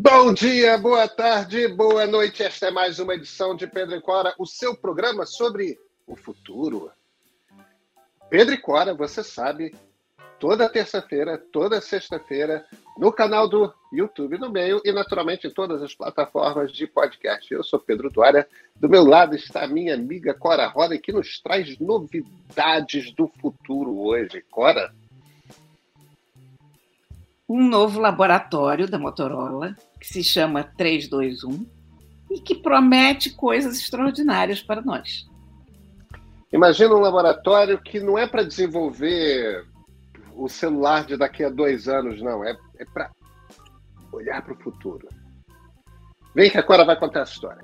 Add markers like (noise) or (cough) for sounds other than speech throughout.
Bom dia, boa tarde, boa noite. Esta é mais uma edição de Pedro e Cora, o seu programa sobre o futuro. Pedro e Cora, você sabe, toda terça-feira, toda sexta-feira, no canal do YouTube no meio e, naturalmente, em todas as plataformas de podcast. Eu sou Pedro Dória. Do meu lado está a minha amiga Cora Roda, que nos traz novidades do futuro hoje. Cora? Um novo laboratório da Motorola que se chama 321 e que promete coisas extraordinárias para nós. Imagina um laboratório que não é para desenvolver o celular de daqui a dois anos, não. É, é para olhar para o futuro. Vem que agora vai contar a história.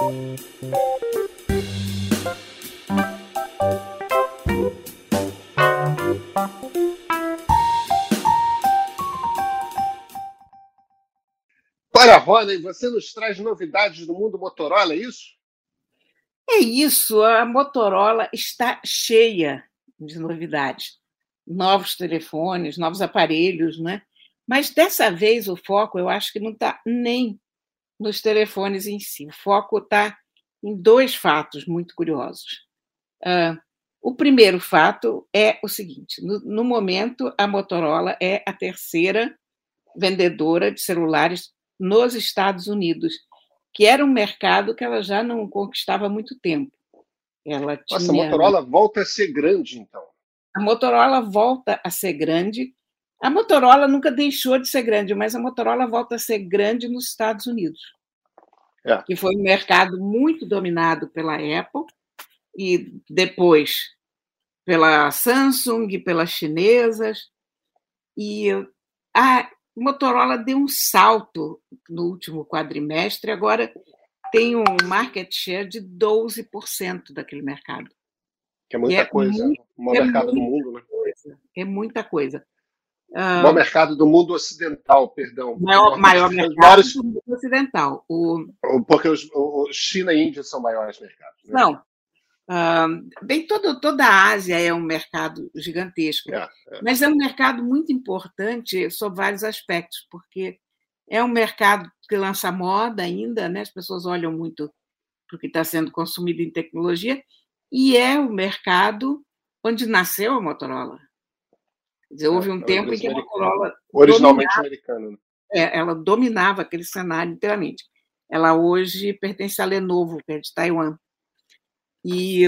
Olha, E você nos traz novidades do mundo Motorola, é isso? É isso, a Motorola está cheia de novidades. Novos telefones, novos aparelhos, né? Mas dessa vez o foco eu acho que não está nem nos telefones em si. O foco está em dois fatos muito curiosos. Uh, o primeiro fato é o seguinte: no, no momento, a Motorola é a terceira vendedora de celulares nos Estados Unidos, que era um mercado que ela já não conquistava há muito tempo. Ela tinha... Nossa, a Motorola volta a ser grande, então. A Motorola volta a ser grande. A Motorola nunca deixou de ser grande, mas a Motorola volta a ser grande nos Estados Unidos, é. que foi um mercado muito dominado pela Apple e depois pela Samsung, pelas chinesas. E a, Motorola deu um salto no último quadrimestre, agora tem um market share de 12% daquele mercado. Que é muita é coisa. Muito, o maior é mercado do mundo, né? Coisa, é muita coisa. O maior mercado do mundo ocidental, perdão. Maior, maior mercado do mundo ocidental. O... Porque os, o China e Índia são maiores mercados. Né? Não, bem, todo, toda a Ásia é um mercado gigantesco, é, é. mas é um mercado muito importante sob vários aspectos, porque é um mercado que lança moda ainda, né? as pessoas olham muito para o que está sendo consumido em tecnologia, e é o mercado onde nasceu a Motorola. Quer dizer, houve é, um é, tempo em que a Motorola. Originalmente americana. Né? É, ela dominava aquele cenário inteiramente. Ela hoje pertence à Lenovo, que é de Taiwan. E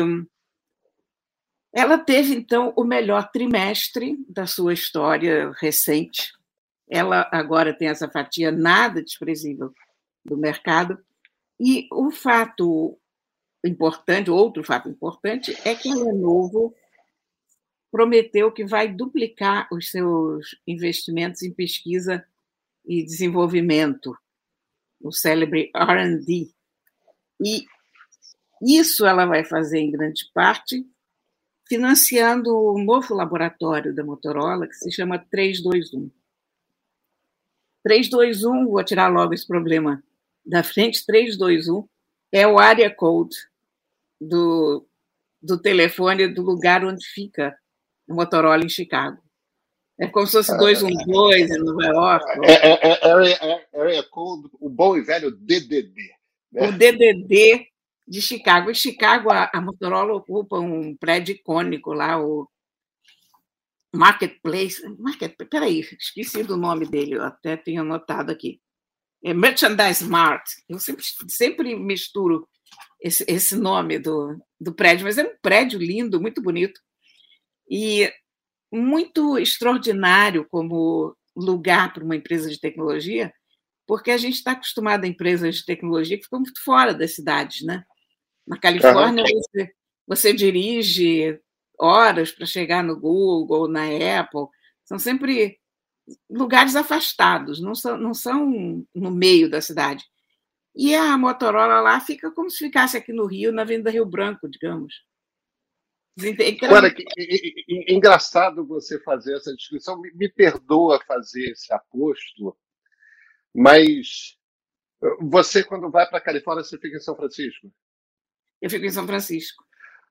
ela teve, então, o melhor trimestre da sua história recente. Ela agora tem essa fatia nada desprezível do mercado. E o fato importante, outro fato importante, é que a Lenovo prometeu que vai duplicar os seus investimentos em pesquisa e desenvolvimento, o célebre R&D. E isso ela vai fazer em grande parte financiando um novo laboratório da Motorola que se chama 321. 321, vou tirar logo esse problema da frente, 321 é o area code do, do telefone do lugar onde fica a Motorola em Chicago. É como se fosse 212 em Nova York. É, é, é, area, code, o bom e velho DDD. Né? O DDD de Chicago. Em Chicago, a, a Motorola ocupa um prédio icônico lá, o Marketplace. Market, peraí, esqueci do nome dele, eu até tenho anotado aqui. É Merchandise Mart. Eu sempre, sempre misturo esse, esse nome do, do prédio, mas é um prédio lindo, muito bonito. E muito extraordinário como lugar para uma empresa de tecnologia, porque a gente está acostumado a empresas de tecnologia que ficam muito fora das cidades, né? Na Califórnia, uhum. você, você dirige horas para chegar no Google, na Apple. São sempre lugares afastados, não são, não são no meio da cidade. E a Motorola lá fica como se ficasse aqui no Rio, na Avenida Rio Branco, digamos. Olha, que, engraçado você fazer essa descrição. Me, me perdoa fazer esse aposto, mas você, quando vai para a Califórnia, você fica em São Francisco? Eu fico em São Francisco.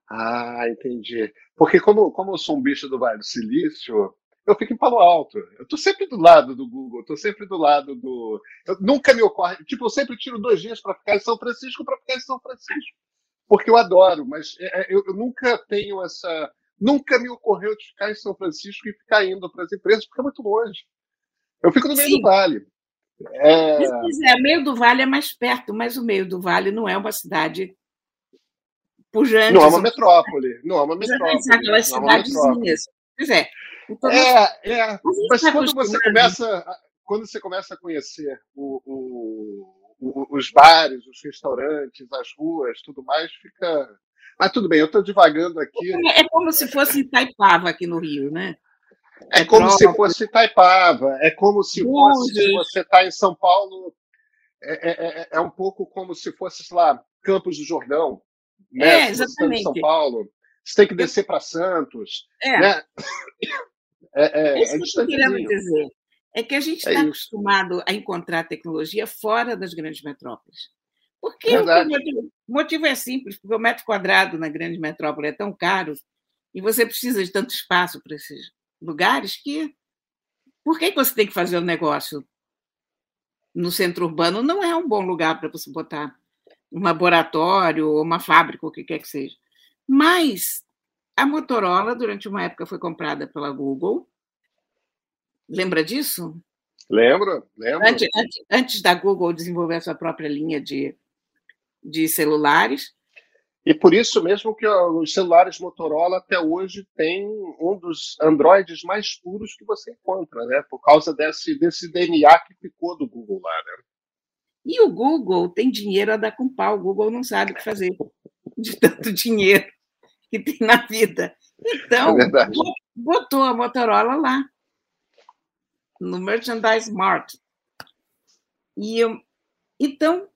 Ah, entendi. Porque como, como eu sou um bicho do Vale do Silício, eu fico em Palo Alto. Eu estou sempre do lado do Google, estou sempre do lado do. Eu, nunca me ocorre. Tipo, eu sempre tiro dois dias para ficar em São Francisco para ficar em São Francisco. Porque eu adoro, mas é, é, eu, eu, nunca tenho essa. Nunca me ocorreu de ficar em São Francisco e ficar indo para as empresas, porque é muito longe. Eu fico no meio Sim. do vale. É... é, meio do vale é mais perto, mas o meio do vale não é uma cidade pujante. Não é uma metrópole. Não é uma metrópole. Aquelas cidadezinhas. Pois é. Então, é, é. Mas tá quando você começa, quando você começa a conhecer o, o, o, os bares, os restaurantes, as ruas, tudo mais, fica. Mas tudo bem, eu estou divagando aqui. É como se fosse Itaipava aqui no Rio, né? É como se fosse Itaipava, é como se fosse se você está em São Paulo, é, é, é, é, um pouco como se fosse, sei lá, Campos do Jordão, né? É, exatamente. São Paulo, você tem que descer para Santos, é. né? É, é, Isso é que eu querendo dizer é que a gente está é acostumado a encontrar tecnologia fora das grandes metrópoles. Porque o motivo, o motivo é simples, porque o metro quadrado na grande metrópole é tão caro e você precisa de tanto espaço para esses lugares que por que você tem que fazer o um negócio no centro urbano? Não é um bom lugar para você botar um laboratório ou uma fábrica, o que quer que seja. Mas a Motorola, durante uma época, foi comprada pela Google. Lembra disso? Lembro, lembro. Antes, antes, antes da Google desenvolver a sua própria linha de, de celulares. E por isso mesmo que os celulares Motorola até hoje têm um dos Androids mais puros que você encontra, né? Por causa desse, desse DNA que ficou do Google lá, né? E o Google tem dinheiro a dar com pau. O Google não sabe o que fazer de tanto dinheiro que tem na vida. Então, é botou a Motorola lá, no Merchandise Mart. E eu, então,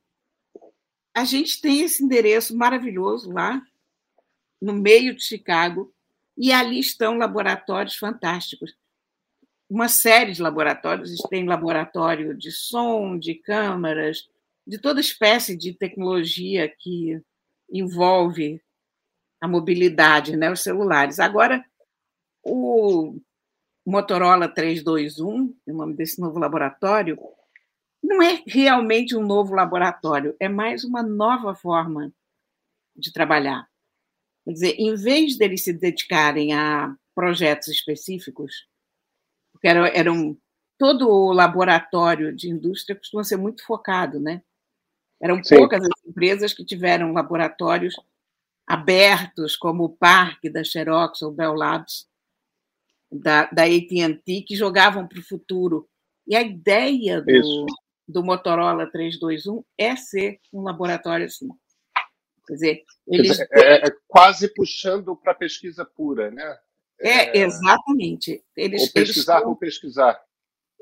a gente tem esse endereço maravilhoso lá, no meio de Chicago, e ali estão laboratórios fantásticos. Uma série de laboratórios, tem laboratório de som, de câmaras, de toda espécie de tecnologia que envolve a mobilidade, né, os celulares. Agora, o Motorola 321, o nome desse novo laboratório, não é realmente um novo laboratório, é mais uma nova forma de trabalhar. Quer dizer, em vez deles se dedicarem a projetos específicos, era, era um, todo o laboratório de indústria costuma ser muito focado, né? Eram Sim. poucas as empresas que tiveram laboratórios abertos, como o Parque da Xerox ou Bell Labs, da, da AT&T, que jogavam para o futuro. E a ideia do, do Motorola 321 é ser um laboratório assim. Quer dizer, eles... é, é quase puxando para pesquisa pura, né? É, é exatamente. Eles, ou pesquisar eles estão, pesquisar.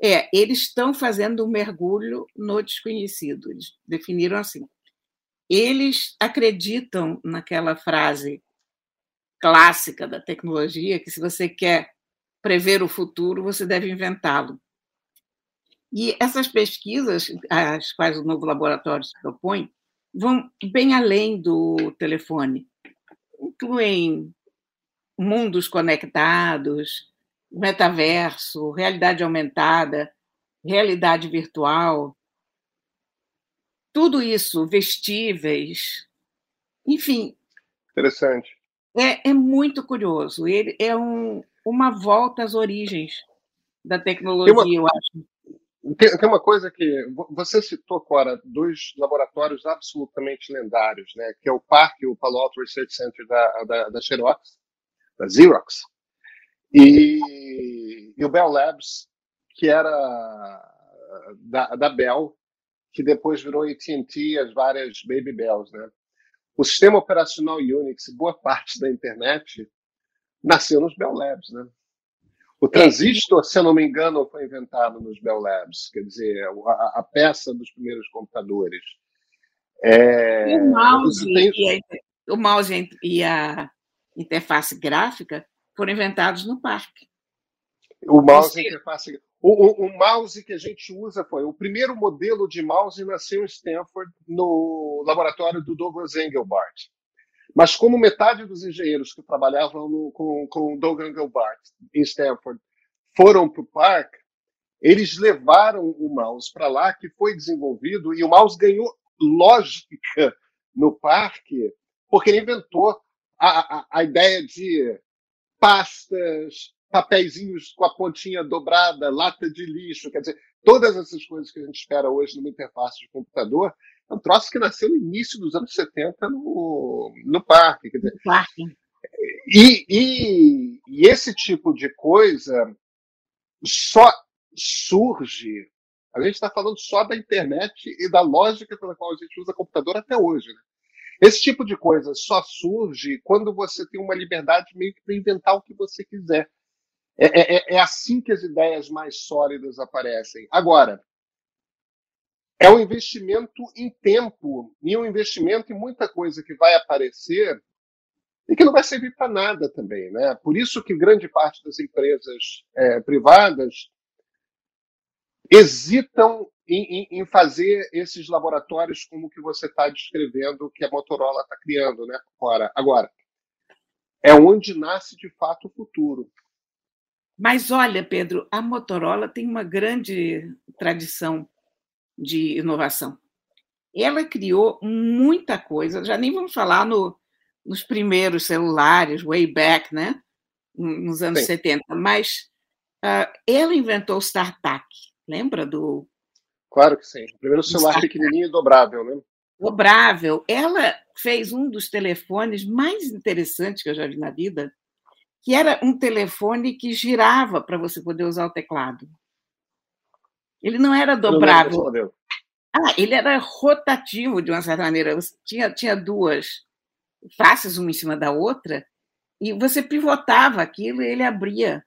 É, eles estão fazendo um mergulho no desconhecido. Eles definiram assim eles acreditam naquela frase clássica da tecnologia, que se você quer prever o futuro, você deve inventá-lo. E essas pesquisas, às quais o novo laboratório se propõe, vão bem além do telefone. Incluem mundos conectados, metaverso, realidade aumentada, realidade virtual, tudo isso, vestíveis, enfim. Interessante. É, é muito curioso. Ele é um, uma volta às origens da tecnologia, uma, eu acho. Tem, tem, uma coisa que você citou, Cora, dois laboratórios absolutamente lendários, né? Que é o PARC, o Palo Alto Research Center da, da, da Xerox, da Xerox, e, e o Bell Labs, que era da, da Bell, que depois virou AT&T as várias Baby Bells, né? O sistema operacional Unix, boa parte da internet, nasceu nos Bell Labs, né? O transistor, se eu não me engano, foi inventado nos Bell Labs, quer dizer, a, a peça dos primeiros computadores. É, o, mouse e a, o mouse e a interface gráfica foram inventados no parque. O mouse e a interface o, o, o, mouse que a gente usa foi o primeiro modelo de mouse nasceu em Stanford no laboratório do Douglas Engelbart. Mas como metade dos engenheiros que trabalhavam no, com, com o Douglas Engelbart em Stanford foram para o parque, eles levaram o mouse para lá, que foi desenvolvido, e o mouse ganhou lógica no parque, porque ele inventou a, a, a ideia de pastas, papeizinhos com a pontinha dobrada, lata de lixo, quer dizer, todas essas coisas que a gente espera hoje numa interface de computador, é um troço que nasceu no início dos anos 70 no, no parque. Quer dizer, parque. E, e, e esse tipo de coisa só surge. A gente está falando só da internet e da lógica pela qual a gente usa computador até hoje. Né? Esse tipo de coisa só surge quando você tem uma liberdade meio que para inventar o que você quiser. É, é, é, é, assim que as ideias mais sólidas aparecem. Agora, é um investimento em tempo e um investimento em muita coisa que vai aparecer e que não vai servir para nada também. Né? Por isso que grande parte das empresas é, privadas hesitam em, em, fazer esses laboratórios como que você está descrevendo que a Motorola está criando, né? Agora, agora, é onde nasce de fato o futuro. Mas olha, Pedro, a Motorola tem uma grande tradição de inovação. Ela criou muita coisa, já nem vamos falar no, nos primeiros celulares, way back, né? nos anos Sim. 70, mas uh, ela inventou o StarTAC, lembra do Claro que sim. O primeiro celular pequenininho e dobrável, né? Dobrável. Ela fez um dos telefones mais interessantes que eu já vi na vida, que era um telefone que girava para você poder usar o teclado. Ele não era dobrável. Ah, ele era rotativo de uma certa maneira. Tinha, tinha duas faces, uma em cima da outra, e você pivotava aquilo e ele abria.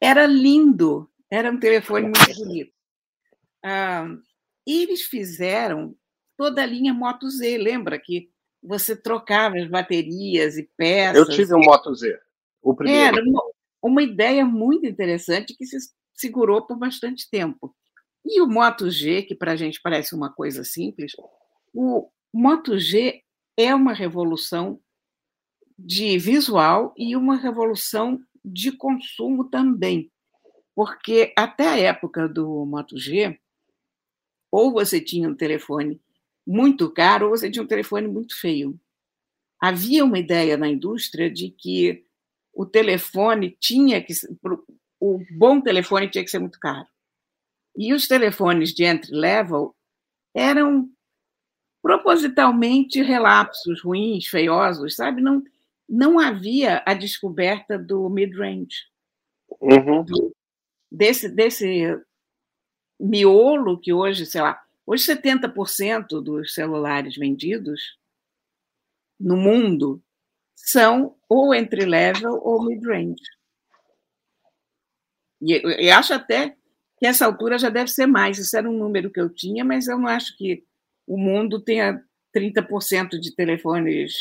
Era lindo. Era um telefone muito bonito. Ah, eles fizeram toda a linha Moto Z, lembra que você trocava as baterias e peças. Eu tive um Moto Z, o primeiro. Era uma, uma ideia muito interessante que se segurou por bastante tempo. E o Moto G, que para a gente parece uma coisa simples, o Moto G é uma revolução de visual e uma revolução de consumo também, porque até a época do Moto G, ou você tinha um telefone muito caro, ou você tinha um telefone muito feio. Havia uma ideia na indústria de que o telefone tinha que o bom telefone tinha que ser muito caro. E os telefones de entry level eram propositalmente relapsos, ruins, feiosos, sabe? Não não havia a descoberta do mid-range. Uhum. Desse, desse miolo que hoje, sei lá, hoje 70% dos celulares vendidos no mundo são ou entry-level ou mid-range. E acho até que essa altura já deve ser mais. Isso era um número que eu tinha, mas eu não acho que o mundo tenha 30% de telefones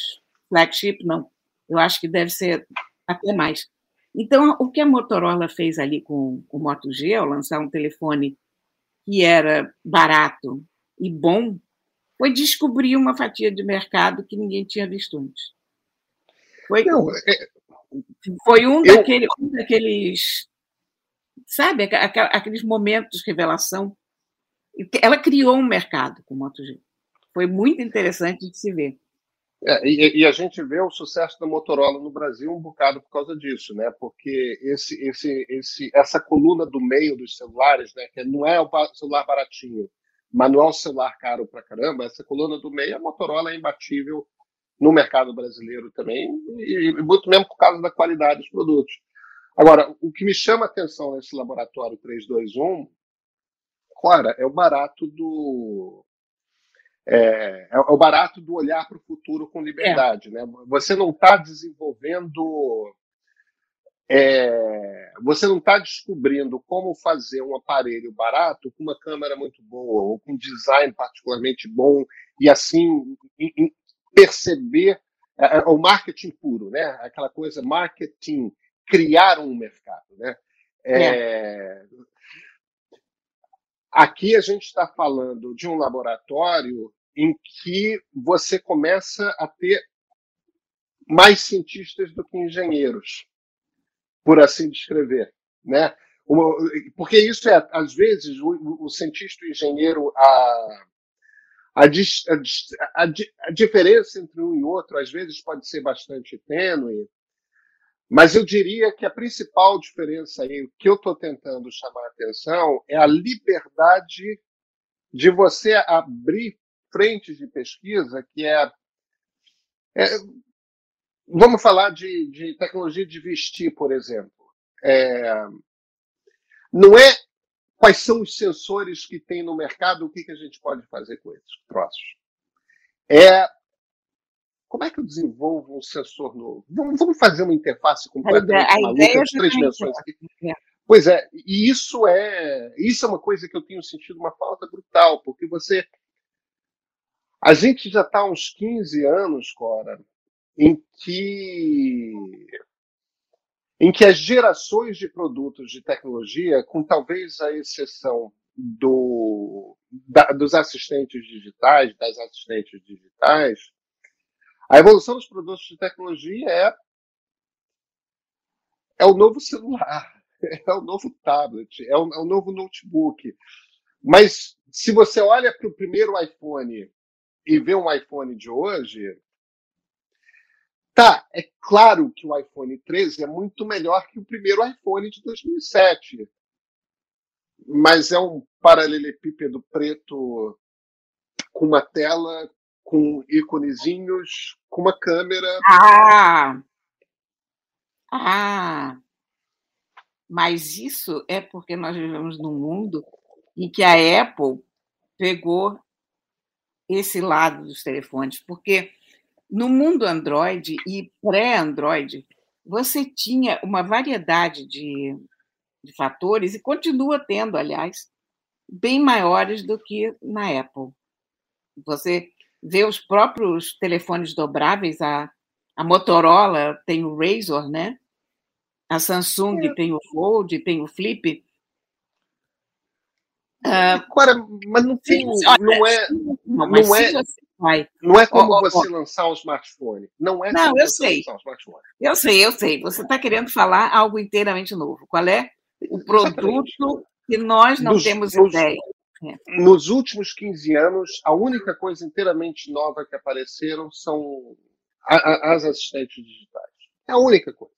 flagship, não. Eu acho que deve ser até mais. Então, o que a Motorola fez ali com o Moto G, ao lançar um telefone que era barato e bom, foi descobrir uma fatia de mercado que ninguém tinha visto antes. Foi, Não, é... foi um, eu... daquele, um daqueles, sabe, aqueles momentos de revelação. Ela criou um mercado com o MotoG. Foi muito interessante de se ver. É, e, e, a gente vê o sucesso da Motorola no Brasil um bocado por causa disso, né? Porque esse, esse, esse, essa coluna do meio dos celulares, né? Que não é o celular baratinho, mas não é um celular caro pra caramba. Essa coluna do meio, a Motorola é imbatível no mercado brasileiro também, e, e muito mesmo por causa da qualidade dos produtos. Agora, o que me chama a atenção nesse laboratório 321, claro, é o barato do é, é, o barato do olhar para o futuro com liberdade. É. Né? Você não está desenvolvendo. É, você não está descobrindo como fazer um aparelho barato com uma câmera muito boa, ou com um design particularmente bom, e assim perceber é, é, o marketing puro, né? aquela coisa marketing, criar um mercado. Né? É. Aqui a gente está falando de um laboratório em que você começa a ter mais cientistas do que engenheiros, por assim descrever, né? porque isso é, às vezes, o, o cientista e o engenheiro, a, a, a, a, diferença entre um e outro, às vezes, pode ser bastante tênue, mas eu diria que a principal diferença aí, que eu estou tentando chamar a atenção, é a liberdade de você abrir frentes de pesquisa que é, é vamos falar de, de, tecnologia de vestir, por exemplo. É, não é quais são os sensores que tem no mercado, o que, que a gente pode fazer com esses troços. É como é que eu desenvolvo um sensor novo? Vamos, vamos fazer uma interface completamente a maluca de três dimensões aqui. É. Pois é, e isso é isso é uma coisa que eu tenho sentido uma falta brutal, porque você a gente já está há uns 15 anos, Cora, em que em que as gerações de produtos de tecnologia, com talvez a exceção do, da, dos assistentes digitais, das assistentes digitais, a evolução dos produtos de tecnologia é, é o novo celular, (laughs) é o novo tablet, é o, é o novo notebook. Mas se você olha para o primeiro iPhone e vê um iPhone de hoje, tá, é claro que o iPhone 13 é muito melhor que o primeiro iPhone de 2007. Mas é um paralelepípedo preto com uma tela com íconezinhos, com uma câmera. Ah! Ah! Mas isso é porque nós vivemos num mundo em que a Apple pegou esse lado dos telefones, porque no mundo Android e pré-Android, você tinha uma variedade de, de fatores, e continua tendo, aliás, bem maiores do que na Apple. Você ver os próprios telefones dobráveis, a, a Motorola tem o Razor, né? A Samsung é. tem o Fold, tem o Flip. Uh, Agora, mas não tem, não é, não, não é, vai, não é como oh, oh, você oh. lançar um smartphone. Não é não, eu sei. Um eu sei, eu sei. Você está querendo falar algo inteiramente novo. Qual é o produto Exatamente. que nós não temos nos, ideia? Nos últimos 15 anos, a única coisa inteiramente nova que apareceram são a, a, as assistentes digitais. É a única coisa.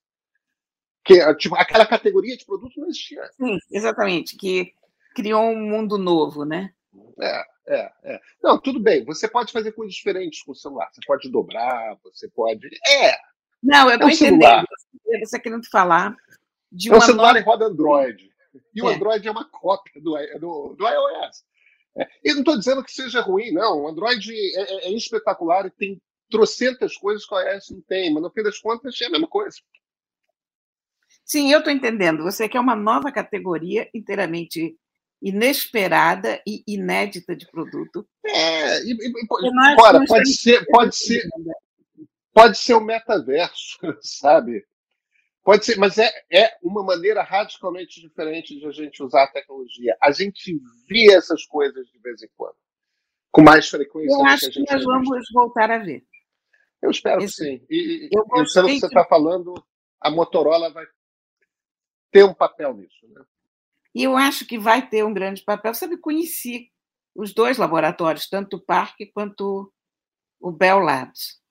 Que, tipo, aquela categoria de produto não existia. Sim, exatamente. Que criou um mundo novo, né? É, é, é. Não, tudo bem. Você pode fazer coisas diferentes com o celular. Você pode dobrar, você pode. É! Não, eu estou é um entendendo. Celular. Você querendo falar de é um celular nova... roda Android. E o é. Android é uma cópia do, do, do iOS. É. E não estou dizendo que seja ruim, não. O Android é, é, é espetacular e tem trocentas coisas que o iOS não tem, mas no fim das contas é a mesma coisa. Sim, eu estou entendendo. Você quer uma nova categoria inteiramente inesperada e inédita de produto. É, e, e, bora, pode ser, pode ser, pode ser o metaverso, (laughs) sabe? Pode ser, mas é, é uma maneira radicalmente diferente de a gente usar a tecnologia. A gente vê essas coisas de vez em quando, com mais frequência. Eu acho que, que nós vamos voltar a ver. Eu espero Esse, que sim. E, eu e pelo que você está falando, a Motorola vai ter um papel nisso. Né? E eu acho que vai ter um grande papel. Sabe, conheci os dois laboratórios, tanto o Parque quanto o Bell Labs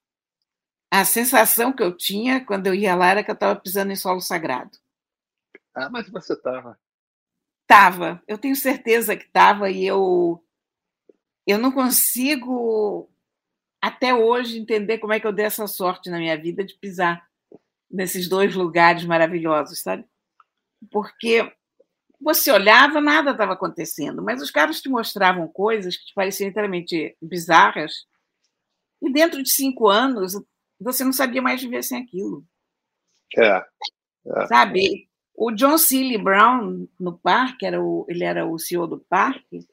a sensação que eu tinha quando eu ia lá era que eu estava pisando em solo sagrado. Ah, mas você estava. Estava. Eu tenho certeza que estava e eu eu não consigo até hoje entender como é que eu dei essa sorte na minha vida de pisar nesses dois lugares maravilhosos, sabe? Porque você olhava, nada estava acontecendo, mas os caras te mostravam coisas que te pareciam inteiramente bizarras. E dentro de cinco anos, você não sabia mais viver sem aquilo. É. é. Sabe? O John Seeley Brown, no parque, era o, ele era o CEO do parque,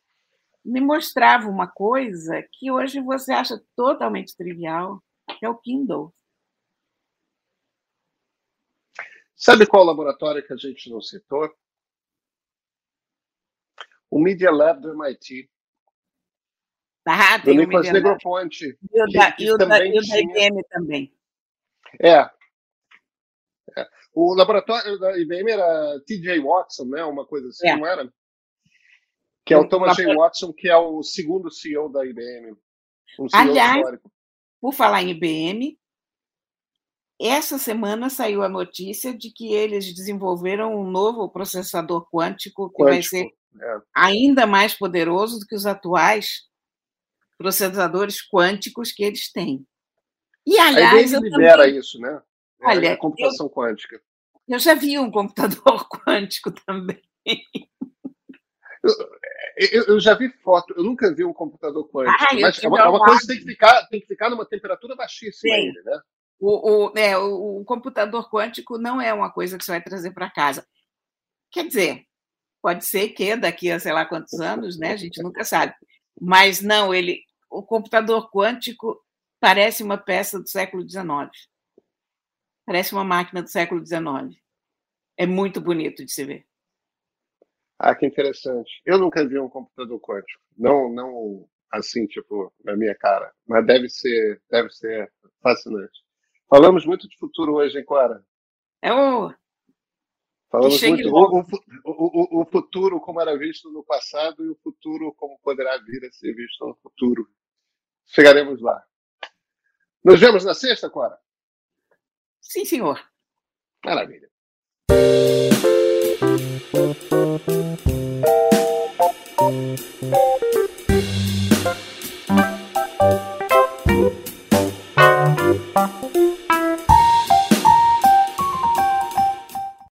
me mostrava uma coisa que hoje você acha totalmente trivial, que é o Kindle. Sabe qual laboratório que a gente não citou? O Media Lab do MIT. Ah, tem do Nicolas Negroponte. E o da, e o da, e o da IBM também. É. é. O laboratório da IBM era TJ Watson, né? Uma coisa assim, é. não era? Que é o Thomas J. Watson, que é o segundo CEO da IBM. Um CEO Aliás, histórico. por falar em IBM, essa semana saiu a notícia de que eles desenvolveram um novo processador quântico que quântico, vai ser é. ainda mais poderoso do que os atuais processadores quânticos que eles têm. E, aliás, a IBM libera também... isso, né? É Olha, a computação eu, quântica. Eu já vi um computador (laughs) quântico também. Eu, eu, já vi foto, eu nunca vi um computador quântico, ah, mas é uma, é uma coisa que tem que ficar, tem que ficar numa temperatura baixíssima Sim. né? O, o, é, o, o computador quântico não é uma coisa que você vai trazer para casa. Quer dizer, pode ser que daqui a sei lá quantos anos, né? A gente nunca sabe. Mas não, ele, o computador quântico parece uma peça do século XIX. Parece uma máquina do século XIX. É muito bonito de se ver. Ah, que interessante. Eu nunca vi um computador quântico. Não, não assim, tipo, na minha cara. Mas deve ser, deve ser fascinante. Falamos muito de futuro hoje, hein, Clara? É o. Falamos muito. O, o, o, o, futuro como era visto no passado e o futuro como poderá vir a ser visto no futuro. Chegaremos lá. Nos vemos na sexta, Clara? Sim, senhor. Maravilha.